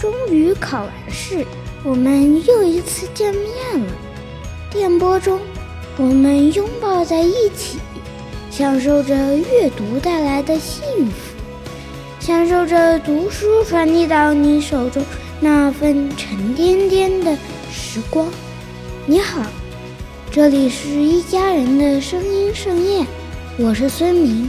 终于考完试，我们又一次见面了。电波中，我们拥抱在一起，享受着阅读带来的幸福，享受着读书传递到你手中那份沉甸甸的时光。你好，这里是一家人的声音盛宴，我是孙明。《